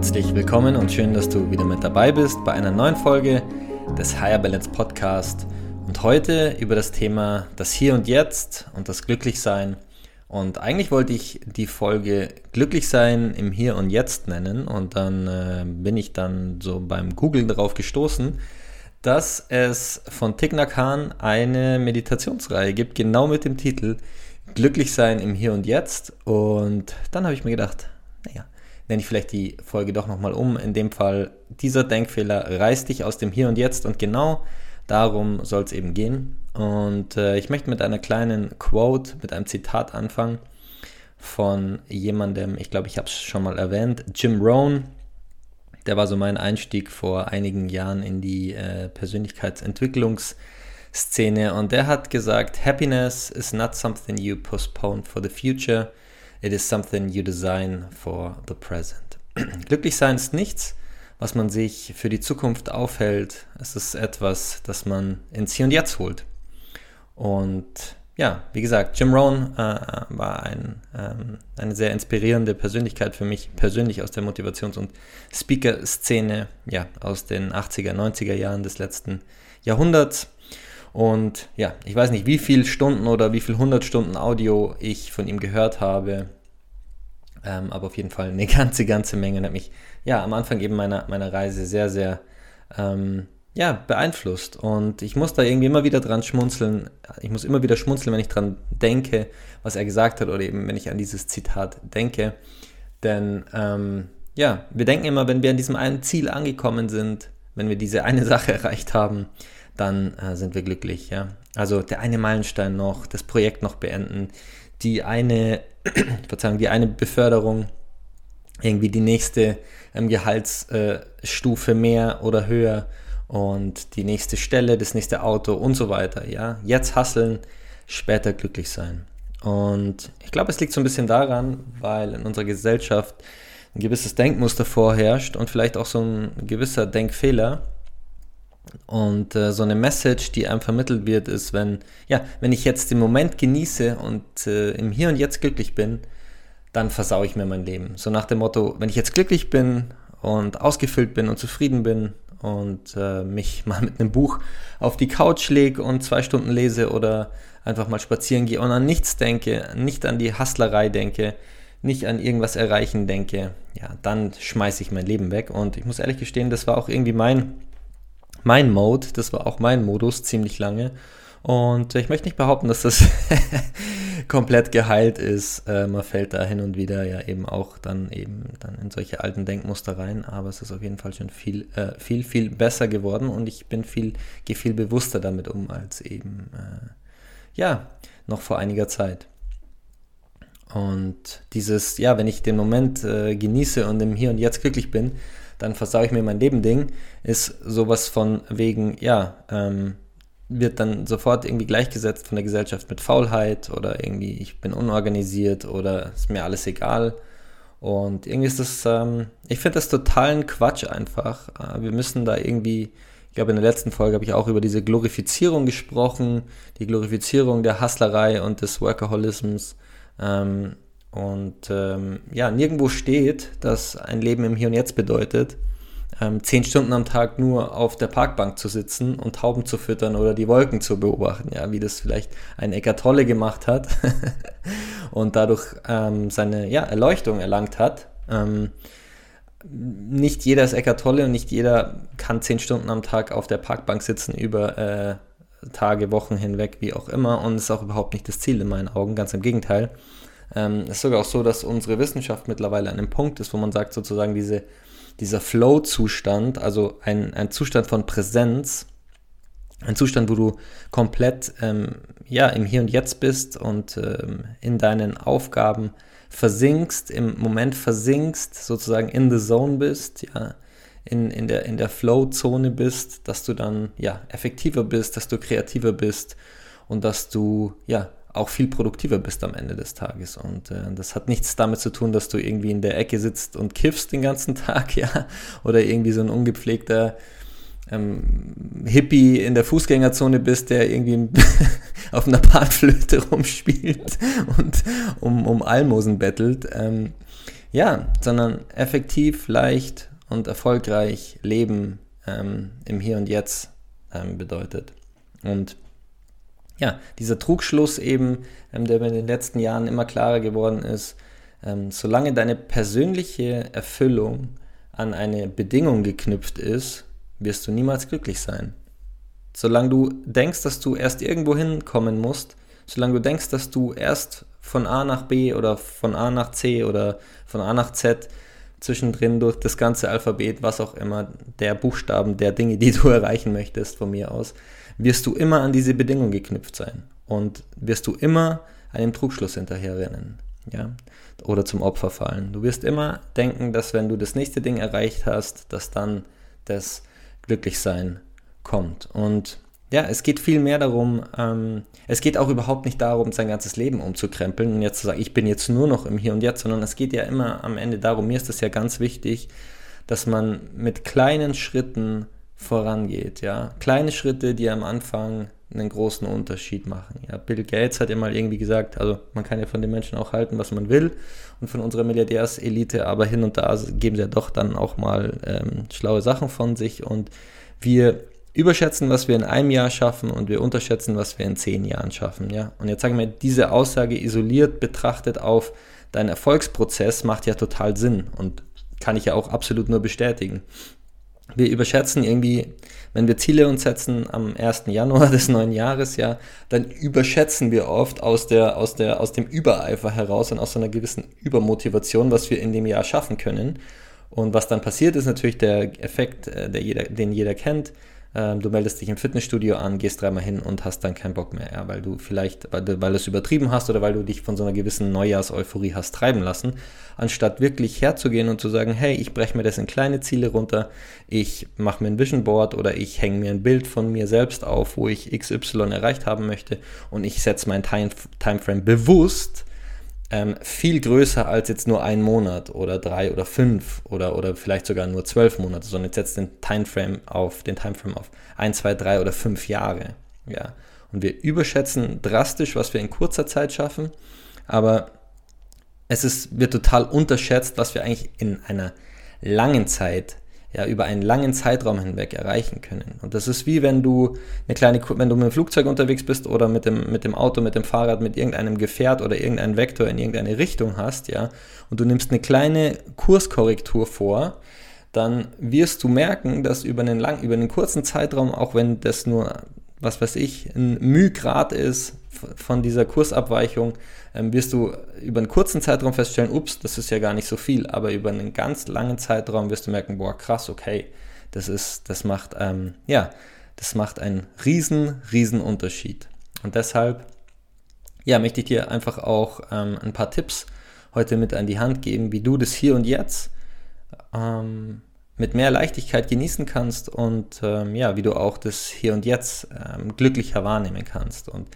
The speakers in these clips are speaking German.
Herzlich willkommen und schön, dass du wieder mit dabei bist bei einer neuen Folge des Higher Balance Podcast und heute über das Thema das Hier und Jetzt und das Glücklichsein. Und eigentlich wollte ich die Folge Glücklichsein im Hier und Jetzt nennen und dann äh, bin ich dann so beim Googlen darauf gestoßen, dass es von Thich Nhat Hanh eine Meditationsreihe gibt, genau mit dem Titel Glücklichsein im Hier und Jetzt. Und dann habe ich mir gedacht, naja, nenne ich vielleicht die Folge doch nochmal um. In dem Fall, dieser Denkfehler reißt dich aus dem Hier und Jetzt und genau darum soll es eben gehen. Und äh, ich möchte mit einer kleinen Quote, mit einem Zitat anfangen von jemandem, ich glaube, ich habe es schon mal erwähnt, Jim Rohn. Der war so mein Einstieg vor einigen Jahren in die äh, Persönlichkeitsentwicklungsszene und der hat gesagt, Happiness is not something you postpone for the future, It is something you design for the present. Glücklich sein ist nichts, was man sich für die Zukunft aufhält. Es ist etwas, das man ins Hier und Jetzt holt. Und ja, wie gesagt, Jim Rohn äh, war ein, ähm, eine sehr inspirierende Persönlichkeit für mich persönlich aus der Motivations- und Speaker-Szene, ja, aus den 80er, 90er Jahren des letzten Jahrhunderts. Und ja, ich weiß nicht, wie viele Stunden oder wie viele hundert Stunden Audio ich von ihm gehört habe. Ähm, aber auf jeden Fall eine ganze, ganze Menge. Und hat mich ja am Anfang eben meiner, meiner Reise sehr, sehr ähm, ja, beeinflusst. Und ich muss da irgendwie immer wieder dran schmunzeln. Ich muss immer wieder schmunzeln, wenn ich dran denke, was er gesagt hat, oder eben wenn ich an dieses Zitat denke. Denn ähm, ja, wir denken immer, wenn wir an diesem einen Ziel angekommen sind, wenn wir diese eine Sache erreicht haben, dann äh, sind wir glücklich. Ja? Also der eine Meilenstein noch, das Projekt noch beenden, die eine, Verzeihung, die eine Beförderung, irgendwie die nächste ähm, Gehaltsstufe äh, mehr oder höher und die nächste Stelle, das nächste Auto und so weiter. Ja, jetzt hasseln, später glücklich sein. Und ich glaube, es liegt so ein bisschen daran, weil in unserer Gesellschaft ein gewisses Denkmuster vorherrscht und vielleicht auch so ein gewisser Denkfehler, und äh, so eine Message, die einem vermittelt wird, ist, wenn, ja, wenn ich jetzt den Moment genieße und äh, im Hier und Jetzt glücklich bin, dann versaue ich mir mein Leben. So nach dem Motto, wenn ich jetzt glücklich bin und ausgefüllt bin und zufrieden bin und äh, mich mal mit einem Buch auf die Couch lege und zwei Stunden lese oder einfach mal spazieren gehe und an nichts denke, nicht an die Hustlerei denke, nicht an irgendwas erreichen denke, ja, dann schmeiße ich mein Leben weg. Und ich muss ehrlich gestehen, das war auch irgendwie mein mein Mode, das war auch mein Modus ziemlich lange. Und ich möchte nicht behaupten, dass das komplett geheilt ist. Äh, man fällt da hin und wieder ja eben auch dann eben dann in solche alten Denkmuster rein, aber es ist auf jeden Fall schon viel, äh, viel, viel besser geworden und ich bin viel, gehe viel bewusster damit um als eben äh, ja, noch vor einiger Zeit. Und dieses, ja, wenn ich den Moment äh, genieße und im Hier und Jetzt glücklich bin, dann versaue ich mir mein Leben Ding, ist sowas von wegen, ja, ähm, wird dann sofort irgendwie gleichgesetzt von der Gesellschaft mit Faulheit oder irgendwie ich bin unorganisiert oder ist mir alles egal. Und irgendwie ist das, ähm, ich finde das totalen Quatsch einfach. Äh, wir müssen da irgendwie, ich glaube in der letzten Folge habe ich auch über diese Glorifizierung gesprochen, die Glorifizierung der Hustlerei und des Workaholisms. Ähm, und ähm, ja, nirgendwo steht, dass ein Leben im Hier und Jetzt bedeutet, ähm, zehn Stunden am Tag nur auf der Parkbank zu sitzen und Tauben zu füttern oder die Wolken zu beobachten, ja, wie das vielleicht ein Eckart Tolle gemacht hat und dadurch ähm, seine ja, Erleuchtung erlangt hat. Ähm, nicht jeder ist Eckart Tolle und nicht jeder kann zehn Stunden am Tag auf der Parkbank sitzen über äh, Tage, Wochen hinweg, wie auch immer. Und ist auch überhaupt nicht das Ziel in meinen Augen, ganz im Gegenteil. Ähm, es ist sogar auch so, dass unsere Wissenschaft mittlerweile an einem Punkt ist, wo man sagt, sozusagen diese, dieser Flow-Zustand, also ein, ein Zustand von Präsenz, Ein Zustand, wo du komplett ähm, ja, im Hier und Jetzt bist und ähm, in deinen Aufgaben versinkst, im Moment versinkst, sozusagen in the zone bist, ja, in, in der, in der Flow-Zone bist, dass du dann ja effektiver bist, dass du kreativer bist und dass du ja auch viel produktiver bist am Ende des Tages. Und äh, das hat nichts damit zu tun, dass du irgendwie in der Ecke sitzt und kiffst den ganzen Tag, ja, oder irgendwie so ein ungepflegter ähm, Hippie in der Fußgängerzone bist, der irgendwie auf einer Panflöte rumspielt und um, um Almosen bettelt. Ähm, ja, sondern effektiv, leicht und erfolgreich leben ähm, im Hier und Jetzt ähm, bedeutet. Und ja, dieser Trugschluss eben, ähm, der mir in den letzten Jahren immer klarer geworden ist, ähm, solange deine persönliche Erfüllung an eine Bedingung geknüpft ist, wirst du niemals glücklich sein. Solange du denkst, dass du erst irgendwo hinkommen musst, solange du denkst, dass du erst von A nach B oder von A nach C oder von A nach Z zwischendrin durch das ganze Alphabet, was auch immer, der Buchstaben, der Dinge, die du erreichen möchtest, von mir aus, wirst du immer an diese Bedingung geknüpft sein und wirst du immer einem Trugschluss hinterherrennen, ja, oder zum Opfer fallen. Du wirst immer denken, dass wenn du das nächste Ding erreicht hast, dass dann das Glücklichsein kommt. Und ja, es geht viel mehr darum, ähm, es geht auch überhaupt nicht darum, sein ganzes Leben umzukrempeln und jetzt zu sagen, ich bin jetzt nur noch im Hier und Jetzt, sondern es geht ja immer am Ende darum, mir ist das ja ganz wichtig, dass man mit kleinen Schritten vorangeht, ja. Kleine Schritte, die am Anfang einen großen Unterschied machen. Ja, Bill Gates hat ja mal irgendwie gesagt, also man kann ja von den Menschen auch halten, was man will und von unserer Milliardärselite, aber hin und da geben sie ja doch dann auch mal ähm, schlaue Sachen von sich und wir überschätzen, was wir in einem Jahr schaffen und wir unterschätzen, was wir in zehn Jahren schaffen. Ja? Und jetzt sagen wir, diese Aussage isoliert betrachtet auf deinen Erfolgsprozess macht ja total Sinn und kann ich ja auch absolut nur bestätigen. Wir überschätzen irgendwie, wenn wir Ziele uns setzen am 1. Januar des neuen Jahres, ja, dann überschätzen wir oft aus, der, aus, der, aus dem Übereifer heraus und aus einer gewissen Übermotivation, was wir in dem Jahr schaffen können. Und was dann passiert, ist natürlich der Effekt, äh, der jeder, den jeder kennt. Ähm, du meldest dich im Fitnessstudio an, gehst dreimal hin und hast dann keinen Bock mehr, ja, weil du vielleicht, weil du, weil du es übertrieben hast oder weil du dich von so einer gewissen Neujahrseuphorie hast treiben lassen, anstatt wirklich herzugehen und zu sagen, hey, ich breche mir das in kleine Ziele runter, ich mache mir ein Vision Board oder ich hänge mir ein Bild von mir selbst auf, wo ich XY erreicht haben möchte und ich setze mein Time, Timeframe bewusst ähm, viel größer als jetzt nur ein Monat oder drei oder fünf oder, oder vielleicht sogar nur zwölf Monate, sondern jetzt setzt den Timeframe auf, den Timeframe auf ein, zwei, drei oder fünf Jahre. Ja. Und wir überschätzen drastisch, was wir in kurzer Zeit schaffen, aber es ist, wird total unterschätzt, was wir eigentlich in einer langen Zeit ja, über einen langen Zeitraum hinweg erreichen können. Und das ist wie wenn du eine kleine, wenn du mit dem Flugzeug unterwegs bist oder mit dem, mit dem Auto, mit dem Fahrrad, mit irgendeinem Gefährt oder irgendeinem Vektor in irgendeine Richtung hast, ja, und du nimmst eine kleine Kurskorrektur vor, dann wirst du merken, dass über einen lang, über einen kurzen Zeitraum, auch wenn das nur, was weiß ich, ein Mühgrad ist von dieser Kursabweichung, ähm, wirst du über einen kurzen Zeitraum feststellen, ups, das ist ja gar nicht so viel, aber über einen ganz langen Zeitraum wirst du merken, boah, krass, okay, das ist, das macht, ähm, ja, das macht einen riesen, riesen Unterschied. Und deshalb, ja, möchte ich dir einfach auch ähm, ein paar Tipps heute mit an die Hand geben, wie du das hier und jetzt ähm, mit mehr Leichtigkeit genießen kannst und ähm, ja, wie du auch das hier und jetzt ähm, glücklicher wahrnehmen kannst. Und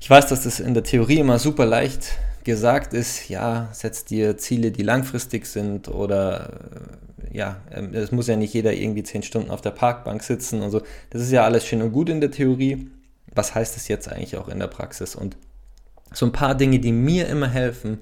ich weiß, dass das in der Theorie immer super leicht gesagt ist, ja, setz dir Ziele, die langfristig sind oder äh, ja, ähm, es muss ja nicht jeder irgendwie zehn Stunden auf der Parkbank sitzen und so. Das ist ja alles schön und gut in der Theorie. Was heißt das jetzt eigentlich auch in der Praxis? Und so ein paar Dinge, die mir immer helfen,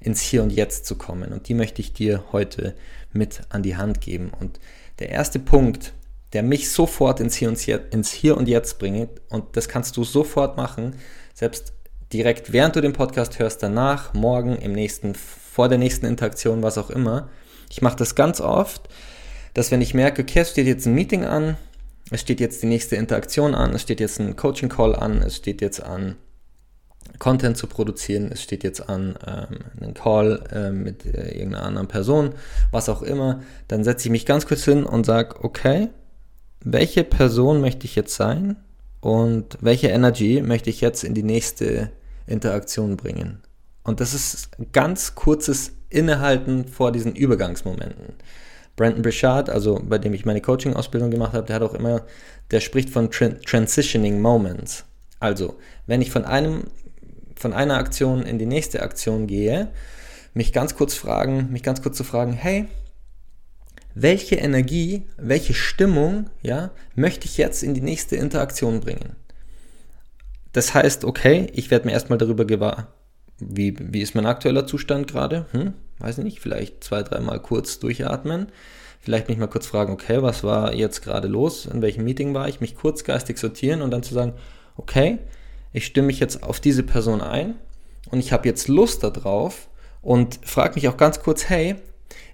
ins Hier und Jetzt zu kommen. Und die möchte ich dir heute mit an die Hand geben. Und der erste Punkt, der mich sofort ins Hier und Jetzt, ins Hier und Jetzt bringt, und das kannst du sofort machen, selbst direkt während du den Podcast hörst, danach, morgen, im nächsten, vor der nächsten Interaktion, was auch immer. Ich mache das ganz oft, dass wenn ich merke, okay, es steht jetzt ein Meeting an, es steht jetzt die nächste Interaktion an, es steht jetzt ein Coaching-Call an, es steht jetzt an, Content zu produzieren, es steht jetzt an, ähm, einen Call äh, mit äh, irgendeiner anderen Person, was auch immer, dann setze ich mich ganz kurz hin und sage, okay, welche Person möchte ich jetzt sein und welche Energy möchte ich jetzt in die nächste Interaktion bringen. Und das ist ganz kurzes Innehalten vor diesen Übergangsmomenten. Brandon Brichard, also bei dem ich meine Coaching-Ausbildung gemacht habe, der hat auch immer, der spricht von Tran Transitioning Moments. Also, wenn ich von einem, von einer Aktion in die nächste Aktion gehe, mich ganz kurz fragen, mich ganz kurz zu fragen, hey, welche Energie, welche Stimmung, ja, möchte ich jetzt in die nächste Interaktion bringen? Das heißt, okay, ich werde mir erstmal darüber gewahr, wie, wie ist mein aktueller Zustand gerade? Hm, weiß nicht, vielleicht zwei, dreimal kurz durchatmen. Vielleicht mich mal kurz fragen, okay, was war jetzt gerade los? In welchem Meeting war ich? Mich kurz geistig sortieren und dann zu sagen, okay, ich stimme mich jetzt auf diese Person ein und ich habe jetzt Lust darauf und frage mich auch ganz kurz, hey,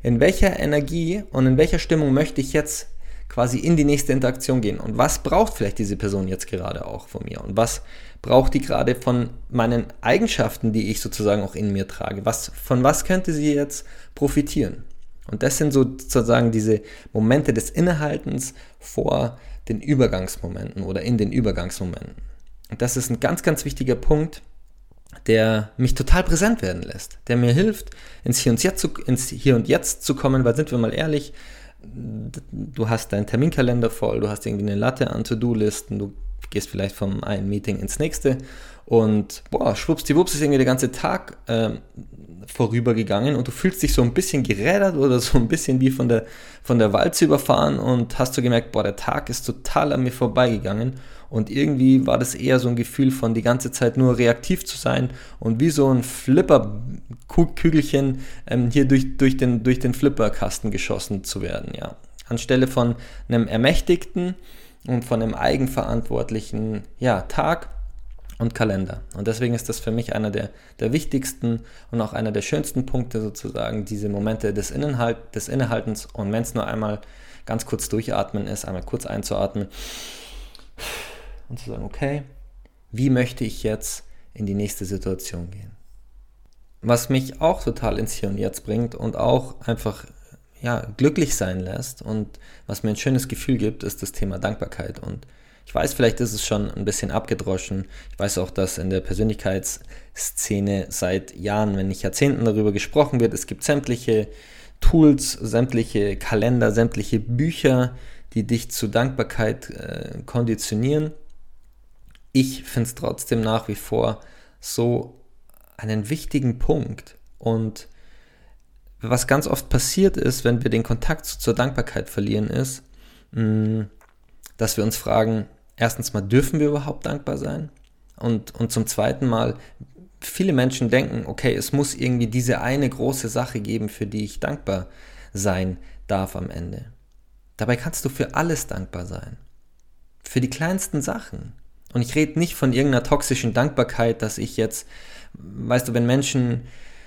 in welcher Energie und in welcher Stimmung möchte ich jetzt quasi in die nächste Interaktion gehen und was braucht vielleicht diese Person jetzt gerade auch von mir und was braucht die gerade von meinen Eigenschaften, die ich sozusagen auch in mir trage? Was, von was könnte sie jetzt profitieren? Und das sind sozusagen diese Momente des Innehaltens vor den Übergangsmomenten oder in den Übergangsmomenten. Und das ist ein ganz, ganz wichtiger Punkt, der mich total präsent werden lässt, der mir hilft, ins Hier und Jetzt zu, ins Hier und Jetzt zu kommen, weil sind wir mal ehrlich, du hast deinen Terminkalender voll, du hast irgendwie eine Latte an To-Do-Listen, du gehst vielleicht vom einen Meeting ins nächste und boah, schwuppsdiwupps ist irgendwie der ganze Tag äh, vorübergegangen und du fühlst dich so ein bisschen gerädert oder so ein bisschen wie von der, von der Walze überfahren und hast so gemerkt, boah, der Tag ist total an mir vorbeigegangen und irgendwie war das eher so ein Gefühl von die ganze Zeit nur reaktiv zu sein und wie so ein Flipper-Kügelchen ähm, hier durch, durch den, durch den Flipperkasten geschossen zu werden, ja. Anstelle von einem ermächtigten und von einem eigenverantwortlichen ja, Tag und Kalender. Und deswegen ist das für mich einer der, der wichtigsten und auch einer der schönsten Punkte sozusagen, diese Momente des, Innenhalt, des Innehaltens und wenn es nur einmal ganz kurz durchatmen ist, einmal kurz einzuatmen und zu sagen, okay, wie möchte ich jetzt in die nächste Situation gehen? Was mich auch total ins Hier und Jetzt bringt und auch einfach ja, glücklich sein lässt und was mir ein schönes Gefühl gibt, ist das Thema Dankbarkeit. Und ich weiß, vielleicht ist es schon ein bisschen abgedroschen. Ich weiß auch, dass in der Persönlichkeitsszene seit Jahren, wenn nicht Jahrzehnten darüber gesprochen wird, es gibt sämtliche Tools, sämtliche Kalender, sämtliche Bücher, die dich zu Dankbarkeit äh, konditionieren. Ich finde es trotzdem nach wie vor so einen wichtigen Punkt und was ganz oft passiert ist, wenn wir den Kontakt zur Dankbarkeit verlieren, ist, mm, dass wir uns fragen, erstens mal, dürfen wir überhaupt dankbar sein? Und, und zum zweiten Mal, viele Menschen denken, okay, es muss irgendwie diese eine große Sache geben, für die ich dankbar sein darf am Ende. Dabei kannst du für alles dankbar sein. Für die kleinsten Sachen. Und ich rede nicht von irgendeiner toxischen Dankbarkeit, dass ich jetzt, weißt du, wenn Menschen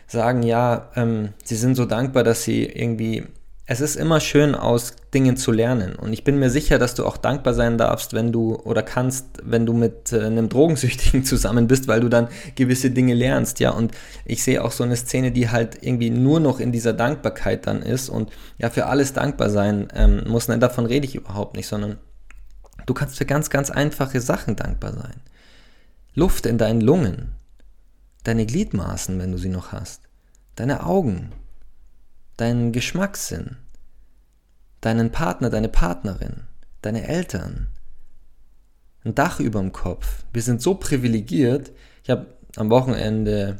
sagen, ja, ähm, sie sind so dankbar, dass sie irgendwie, es ist immer schön, aus Dingen zu lernen. Und ich bin mir sicher, dass du auch dankbar sein darfst, wenn du oder kannst, wenn du mit äh, einem Drogensüchtigen zusammen bist, weil du dann gewisse Dinge lernst, ja. Und ich sehe auch so eine Szene, die halt irgendwie nur noch in dieser Dankbarkeit dann ist und ja, für alles dankbar sein ähm, muss. Nein, davon rede ich überhaupt nicht, sondern du kannst für ganz, ganz einfache Sachen dankbar sein. Luft in deinen Lungen, deine Gliedmaßen, wenn du sie noch hast, deine Augen, deinen Geschmackssinn, deinen Partner, deine Partnerin, deine Eltern, ein Dach über dem Kopf. Wir sind so privilegiert. Ich habe am Wochenende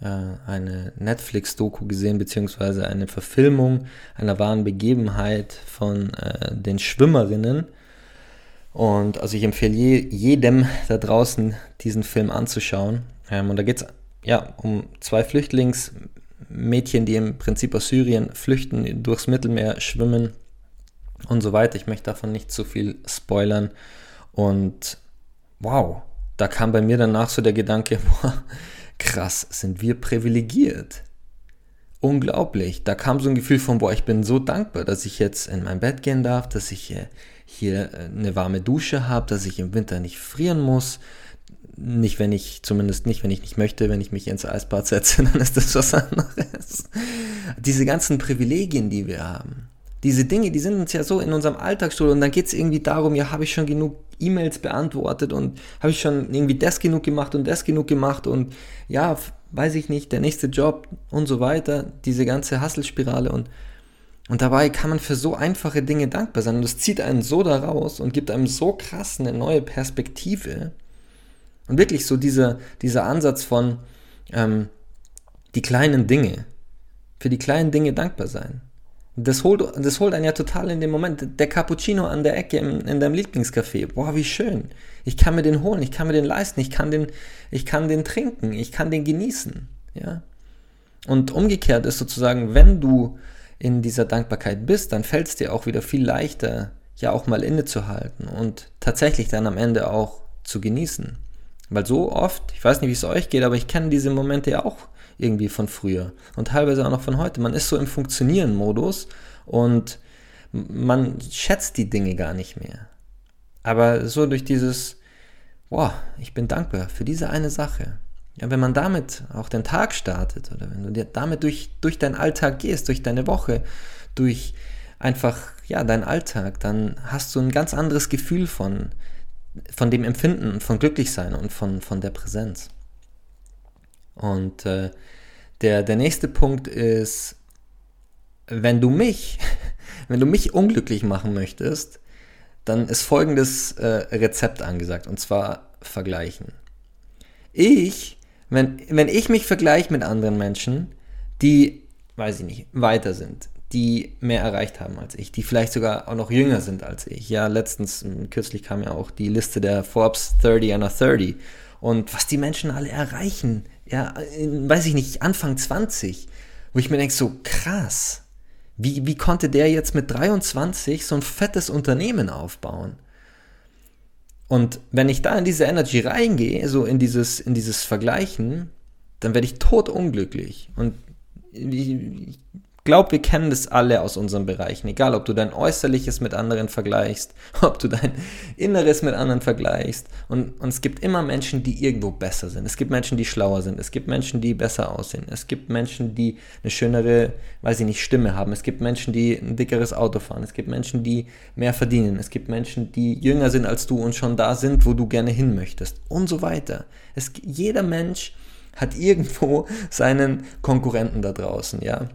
äh, eine Netflix-Doku gesehen, beziehungsweise eine Verfilmung einer wahren Begebenheit von äh, den Schwimmerinnen. Und also ich empfehle jedem da draußen, diesen Film anzuschauen. Ähm, und da geht es ja um zwei Flüchtlingsmädchen, die im Prinzip aus Syrien flüchten, durchs Mittelmeer schwimmen und so weiter. Ich möchte davon nicht zu viel spoilern. Und wow, da kam bei mir danach so der Gedanke, boah, krass, sind wir privilegiert. Unglaublich. Da kam so ein Gefühl von, boah, ich bin so dankbar, dass ich jetzt in mein Bett gehen darf, dass ich hier eine warme Dusche habe, dass ich im Winter nicht frieren muss, nicht, wenn ich, zumindest nicht, wenn ich nicht möchte, wenn ich mich ins Eisbad setze, dann ist das was anderes. Diese ganzen Privilegien, die wir haben. Diese Dinge, die sind uns ja so in unserem Alltagsstuhl und dann geht es irgendwie darum, ja, habe ich schon genug E-Mails beantwortet und habe ich schon irgendwie das genug gemacht und das genug gemacht und ja, weiß ich nicht, der nächste Job und so weiter, diese ganze Hasselspirale und und dabei kann man für so einfache Dinge dankbar sein. Und das zieht einen so da raus und gibt einem so krass eine neue Perspektive. Und wirklich so dieser, dieser Ansatz von ähm, die kleinen Dinge, für die kleinen Dinge dankbar sein. Das holt, das holt einen ja total in dem Moment. Der Cappuccino an der Ecke im, in deinem Lieblingscafé. Boah, wie schön. Ich kann mir den holen, ich kann mir den leisten, ich kann den, ich kann den trinken, ich kann den genießen. Ja? Und umgekehrt ist sozusagen, wenn du in dieser Dankbarkeit bist, dann fällt es dir auch wieder viel leichter, ja auch mal innezuhalten und tatsächlich dann am Ende auch zu genießen. Weil so oft, ich weiß nicht, wie es euch geht, aber ich kenne diese Momente ja auch irgendwie von früher und teilweise auch noch von heute. Man ist so im Funktionieren-Modus und man schätzt die Dinge gar nicht mehr. Aber so durch dieses, boah, ich bin dankbar für diese eine Sache. Ja, wenn man damit auch den Tag startet oder wenn du damit durch, durch deinen Alltag gehst, durch deine Woche, durch einfach ja, deinen Alltag, dann hast du ein ganz anderes Gefühl von, von dem Empfinden, von Glücklichsein und von, von der Präsenz. Und äh, der, der nächste Punkt ist, wenn du mich, wenn du mich unglücklich machen möchtest, dann ist folgendes äh, Rezept angesagt, und zwar vergleichen. Ich wenn, wenn ich mich vergleiche mit anderen Menschen, die, weiß ich nicht, weiter sind, die mehr erreicht haben als ich, die vielleicht sogar auch noch jünger sind als ich. Ja, letztens, kürzlich kam ja auch die Liste der Forbes 30 under 30. Und was die Menschen alle erreichen, ja, weiß ich nicht, Anfang 20, wo ich mir denke, so krass, wie, wie konnte der jetzt mit 23 so ein fettes Unternehmen aufbauen? Und wenn ich da in diese Energy reingehe, so in dieses, in dieses Vergleichen, dann werde ich tot unglücklich. Und ich glaube, wir kennen das alle aus unseren Bereichen. Egal, ob du dein Äußerliches mit anderen vergleichst, ob du dein Inneres mit anderen vergleichst. Und, und es gibt immer Menschen, die irgendwo besser sind. Es gibt Menschen, die schlauer sind. Es gibt Menschen, die besser aussehen. Es gibt Menschen, die eine schönere, weiß ich nicht, Stimme haben. Es gibt Menschen, die ein dickeres Auto fahren. Es gibt Menschen, die mehr verdienen. Es gibt Menschen, die jünger sind als du und schon da sind, wo du gerne hin möchtest. Und so weiter. Es, jeder Mensch hat irgendwo seinen Konkurrenten da draußen, ja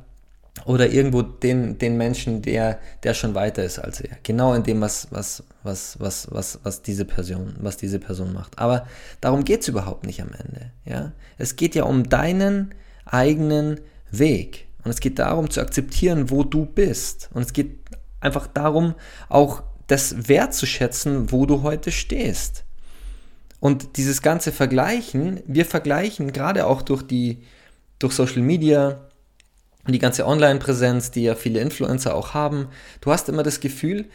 oder irgendwo den, den Menschen, der, der schon weiter ist als er. Genau in dem, was, was, was, was, was, was, diese, Person, was diese Person macht. Aber darum geht es überhaupt nicht am Ende. Ja? Es geht ja um deinen eigenen Weg. Und es geht darum zu akzeptieren, wo du bist. Und es geht einfach darum, auch das wertzuschätzen, wo du heute stehst. Und dieses ganze Vergleichen, wir vergleichen gerade auch durch die, durch Social Media, die ganze Online-Präsenz, die ja viele Influencer auch haben, du hast immer das Gefühl,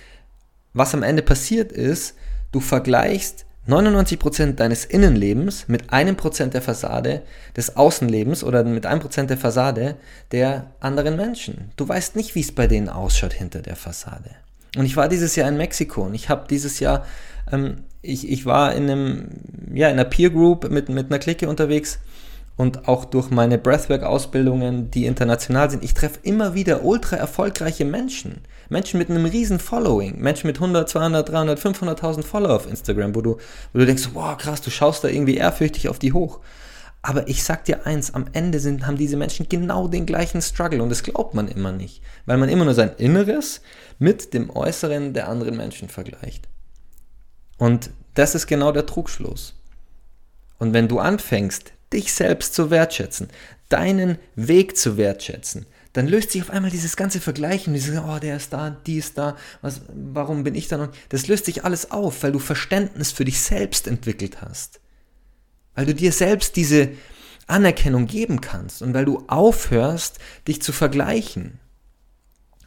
was am Ende passiert ist, du vergleichst 99% deines Innenlebens mit einem Prozent der Fassade des Außenlebens oder mit einem Prozent der Fassade der anderen Menschen. Du weißt nicht, wie es bei denen ausschaut hinter der Fassade. Und ich war dieses Jahr in Mexiko und ich habe dieses Jahr, ähm, ich, ich war in einem, ja, in einer Peer Group mit, mit einer Clique unterwegs und auch durch meine Breathwork-Ausbildungen, die international sind, ich treffe immer wieder ultra erfolgreiche Menschen. Menschen mit einem riesen Following. Menschen mit 100, 200, 300, 500.000 Follower auf Instagram, wo du, wo du denkst, wow, krass, du schaust da irgendwie ehrfürchtig auf die hoch. Aber ich sag dir eins, am Ende sind, haben diese Menschen genau den gleichen Struggle und das glaubt man immer nicht, weil man immer nur sein Inneres mit dem Äußeren der anderen Menschen vergleicht. Und das ist genau der Trugschluss. Und wenn du anfängst, dich selbst zu wertschätzen, deinen Weg zu wertschätzen, dann löst sich auf einmal dieses ganze Vergleichen, dieses, oh, der ist da, die ist da, was, warum bin ich da noch? Das löst sich alles auf, weil du Verständnis für dich selbst entwickelt hast. Weil du dir selbst diese Anerkennung geben kannst und weil du aufhörst, dich zu vergleichen.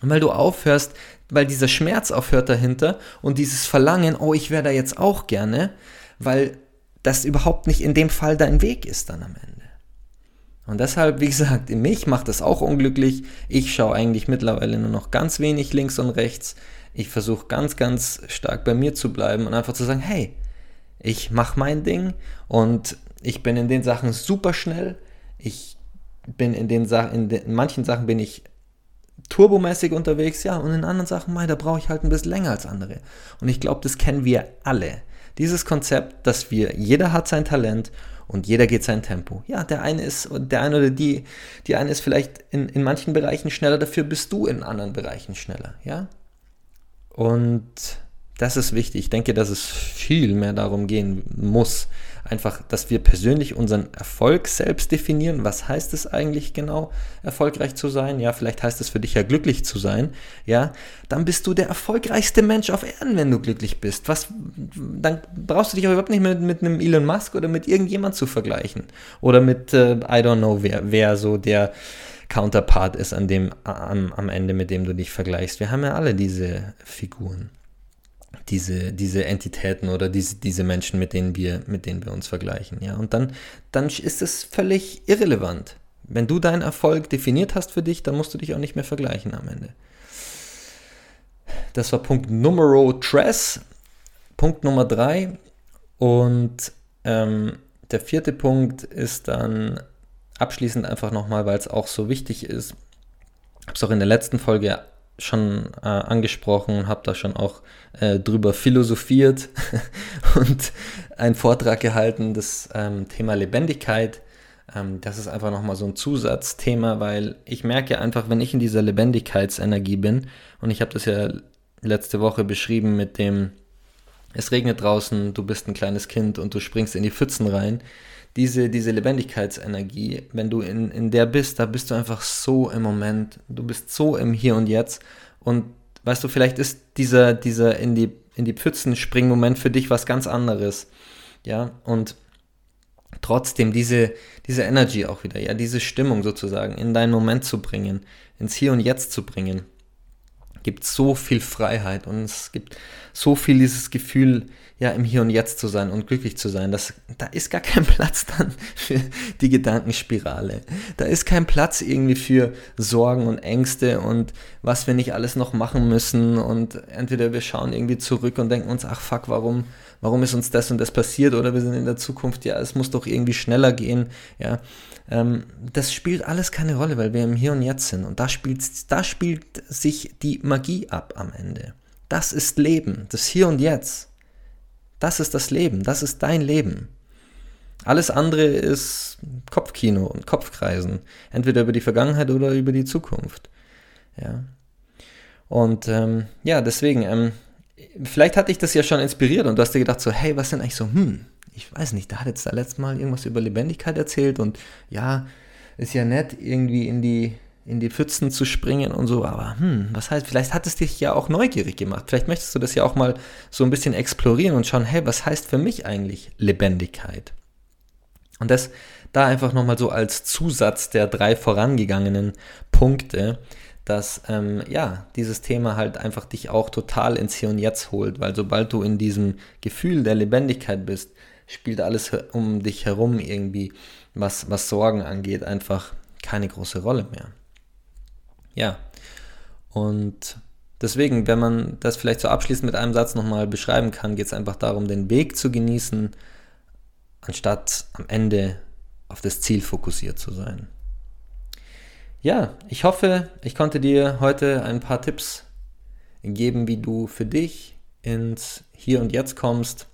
Und weil du aufhörst, weil dieser Schmerz aufhört dahinter und dieses Verlangen, oh, ich wäre da jetzt auch gerne, weil das überhaupt nicht in dem Fall dein Weg ist dann am Ende. Und deshalb, wie gesagt, mich macht das auch unglücklich. Ich schaue eigentlich mittlerweile nur noch ganz wenig links und rechts. Ich versuche ganz, ganz stark bei mir zu bleiben und einfach zu sagen, hey, ich mache mein Ding und ich bin in den Sachen super schnell. Ich bin in den Sachen, in, in manchen Sachen bin ich turbomäßig unterwegs, ja, und in anderen Sachen, mei, da brauche ich halt ein bisschen länger als andere. Und ich glaube, das kennen wir alle. Dieses Konzept, dass wir, jeder hat sein Talent und jeder geht sein Tempo. Ja, der eine ist, der eine oder die, die eine ist vielleicht in, in manchen Bereichen schneller, dafür bist du in anderen Bereichen schneller, ja. Und das ist wichtig. Ich denke, dass es viel mehr darum gehen muss, einfach, dass wir persönlich unseren Erfolg selbst definieren. Was heißt es eigentlich genau, erfolgreich zu sein? Ja, vielleicht heißt es für dich ja glücklich zu sein. Ja, dann bist du der erfolgreichste Mensch auf Erden, wenn du glücklich bist. Was, dann brauchst du dich auch überhaupt nicht mit, mit einem Elon Musk oder mit irgendjemand zu vergleichen. Oder mit, äh, I don't know, wer, wer so der Counterpart ist an dem, am, am Ende, mit dem du dich vergleichst. Wir haben ja alle diese Figuren diese, diese Entitäten oder diese, diese Menschen, mit denen, wir, mit denen wir uns vergleichen. Ja? Und dann, dann ist es völlig irrelevant. Wenn du deinen Erfolg definiert hast für dich, dann musst du dich auch nicht mehr vergleichen am Ende. Das war Punkt Numero tres. Punkt Nummer drei. Und ähm, der vierte Punkt ist dann abschließend einfach nochmal, weil es auch so wichtig ist. Ich habe es auch in der letzten Folge schon äh, angesprochen, habe da schon auch äh, drüber philosophiert und einen Vortrag gehalten, das ähm, Thema Lebendigkeit. Ähm, das ist einfach nochmal so ein Zusatzthema, weil ich merke einfach, wenn ich in dieser Lebendigkeitsenergie bin, und ich habe das ja letzte Woche beschrieben mit dem, es regnet draußen, du bist ein kleines Kind und du springst in die Pfützen rein, diese, diese Lebendigkeitsenergie, wenn du in, in der bist, da bist du einfach so im Moment, du bist so im Hier und Jetzt. Und weißt du, vielleicht ist dieser, dieser in die, in die Pfützen springen Moment für dich was ganz anderes, ja, und trotzdem diese, diese Energy auch wieder, ja, diese Stimmung sozusagen in deinen Moment zu bringen, ins Hier und Jetzt zu bringen, gibt so viel Freiheit und es gibt so viel dieses Gefühl, ja, im Hier und Jetzt zu sein und glücklich zu sein. Das, da ist gar kein Platz dann für die Gedankenspirale. Da ist kein Platz irgendwie für Sorgen und Ängste und was wir nicht alles noch machen müssen und entweder wir schauen irgendwie zurück und denken uns, ach fuck, warum, warum ist uns das und das passiert oder wir sind in der Zukunft, ja, es muss doch irgendwie schneller gehen, ja. Ähm, das spielt alles keine Rolle, weil wir im Hier und Jetzt sind und da spielt, da spielt sich die Magie ab am Ende. Das ist Leben, das Hier und Jetzt. Das ist das Leben, das ist dein Leben. Alles andere ist Kopfkino und Kopfkreisen, entweder über die Vergangenheit oder über die Zukunft. Ja. Und ähm, ja, deswegen, ähm, vielleicht hat dich das ja schon inspiriert und du hast dir gedacht so, hey, was sind eigentlich so, hm, ich weiß nicht, da hat jetzt da letztes Mal irgendwas über Lebendigkeit erzählt und ja, ist ja nett, irgendwie in die in die Pfützen zu springen und so, aber hm, was heißt, vielleicht hat es dich ja auch neugierig gemacht. Vielleicht möchtest du das ja auch mal so ein bisschen explorieren und schauen, hey, was heißt für mich eigentlich Lebendigkeit? Und das da einfach nochmal so als Zusatz der drei vorangegangenen Punkte, dass ähm, ja, dieses Thema halt einfach dich auch total ins Hier und Jetzt holt, weil sobald du in diesem Gefühl der Lebendigkeit bist, spielt alles um dich herum irgendwie, was, was Sorgen angeht, einfach keine große Rolle mehr. Ja. Und deswegen, wenn man das vielleicht so abschließend mit einem Satz nochmal beschreiben kann, geht es einfach darum, den Weg zu genießen, anstatt am Ende auf das Ziel fokussiert zu sein. Ja, ich hoffe, ich konnte dir heute ein paar Tipps geben, wie du für dich ins Hier und Jetzt kommst.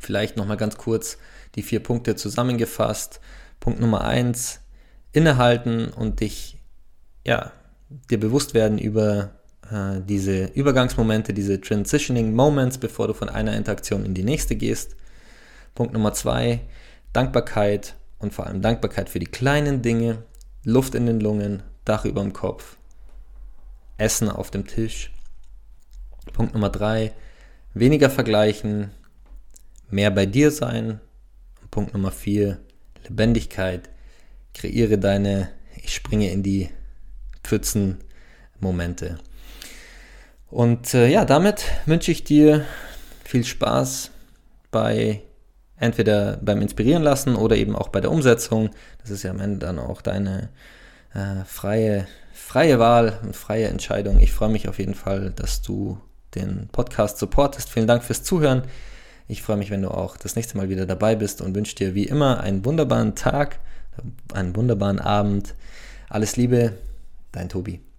Vielleicht nochmal ganz kurz die vier Punkte zusammengefasst. Punkt Nummer eins, innehalten und dich ja, dir bewusst werden über äh, diese Übergangsmomente, diese Transitioning Moments, bevor du von einer Interaktion in die nächste gehst. Punkt Nummer zwei, Dankbarkeit und vor allem Dankbarkeit für die kleinen Dinge, Luft in den Lungen, Dach über dem Kopf, Essen auf dem Tisch. Punkt Nummer drei, weniger vergleichen, mehr bei dir sein. Punkt Nummer vier, Lebendigkeit, kreiere deine, ich springe in die Pfützen-Momente. Und äh, ja, damit wünsche ich dir viel Spaß bei entweder beim Inspirieren lassen oder eben auch bei der Umsetzung. Das ist ja am Ende dann auch deine äh, freie, freie Wahl und freie Entscheidung. Ich freue mich auf jeden Fall, dass du den Podcast supportest. Vielen Dank fürs Zuhören. Ich freue mich, wenn du auch das nächste Mal wieder dabei bist und wünsche dir wie immer einen wunderbaren Tag, einen wunderbaren Abend. Alles Liebe, Dein Tobi.